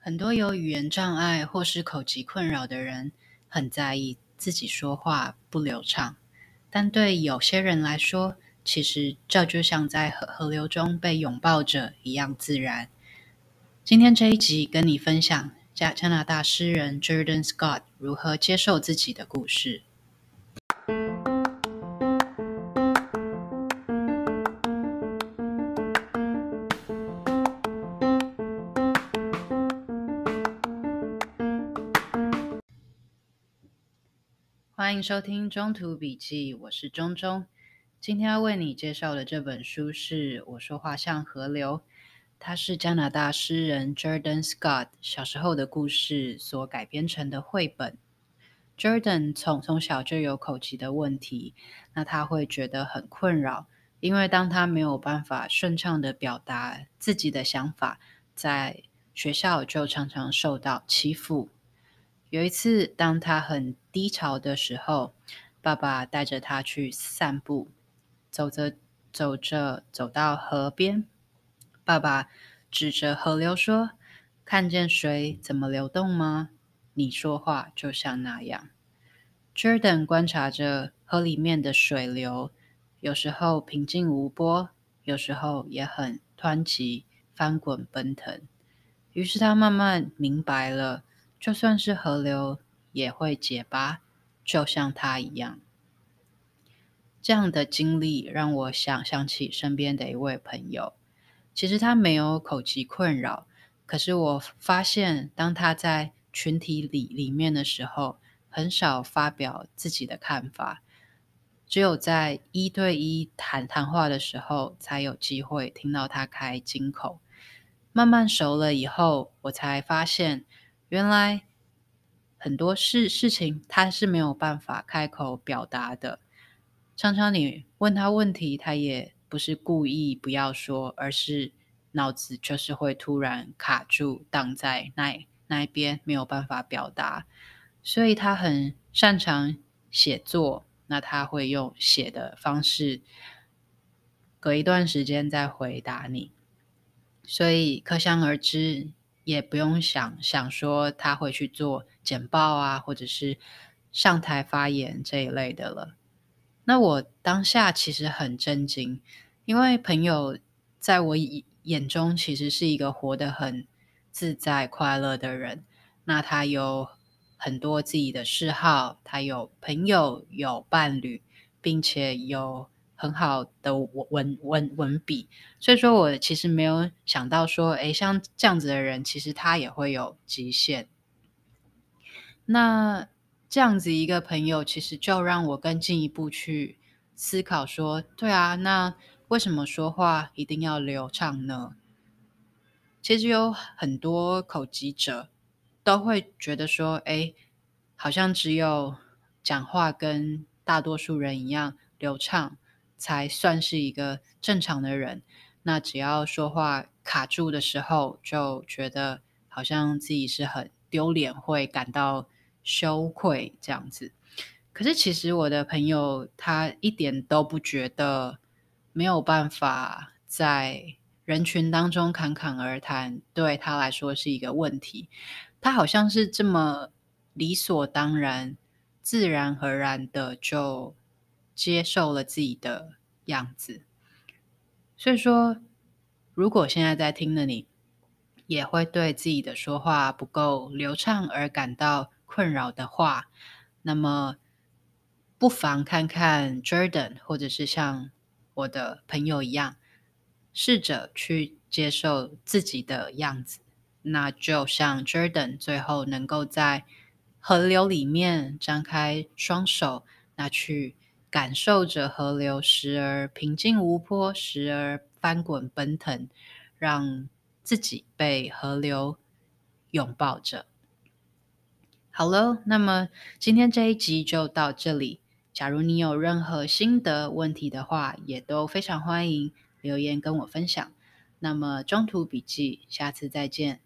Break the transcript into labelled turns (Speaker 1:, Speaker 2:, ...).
Speaker 1: 很多有语言障碍或是口疾困扰的人，很在意自己说话不流畅。但对有些人来说，其实这就像在河河流中被拥抱着一样自然。今天这一集跟你分享加加拿大诗人 Jordan Scott 如何接受自己的故事。欢迎收听中途笔记，我是中中。今天要为你介绍的这本书是《我说话像河流》，它是加拿大诗人 Jordan Scott 小时候的故事所改编成的绘本。Jordan 从从小就有口疾的问题，那他会觉得很困扰，因为当他没有办法顺畅地表达自己的想法，在学校就常常受到欺负。有一次，当他很低潮的时候，爸爸带着他去散步。走着走着，走到河边，爸爸指着河流说：“看见水怎么流动吗？你说话就像那样。” Jordan 观察着河里面的水流，有时候平静无波，有时候也很湍急、翻滚奔腾。于是他慢慢明白了，就算是河流也会结疤，就像他一样。这样的经历让我想想起身边的一位朋友。其实他没有口疾困扰，可是我发现，当他在群体里里面的时候，很少发表自己的看法，只有在一对一谈谈话的时候，才有机会听到他开金口。慢慢熟了以后，我才发现，原来很多事事情他是没有办法开口表达的。常常你问他问题，他也不是故意不要说，而是脑子就是会突然卡住，挡在那那一边，没有办法表达。所以他很擅长写作，那他会用写的方式，隔一段时间再回答你。所以可想而知，也不用想想说他会去做简报啊，或者是上台发言这一类的了。那我当下其实很震惊，因为朋友在我眼中其实是一个活得很自在、快乐的人。那他有很多自己的嗜好，他有朋友、有伴侣，并且有很好的文文文笔。所以说我其实没有想到说，诶，像这样子的人，其实他也会有极限。那。这样子一个朋友，其实就让我更进一步去思考说，对啊，那为什么说话一定要流畅呢？其实有很多口疾者都会觉得说，哎，好像只有讲话跟大多数人一样流畅，才算是一个正常的人。那只要说话卡住的时候，就觉得好像自己是很丢脸，会感到。羞愧这样子，可是其实我的朋友他一点都不觉得没有办法在人群当中侃侃而谈，对他来说是一个问题。他好像是这么理所当然、自然而然的就接受了自己的样子。所以说，如果现在在听的你也会对自己的说话不够流畅而感到困扰的话，那么不妨看看 Jordan，或者是像我的朋友一样，试着去接受自己的样子。那就像 Jordan 最后能够在河流里面张开双手，那去感受着河流时而平静无波，时而翻滚奔腾，让自己被河流拥抱着。好喽，那么今天这一集就到这里。假如你有任何心得问题的话，也都非常欢迎留言跟我分享。那么中途笔记，下次再见。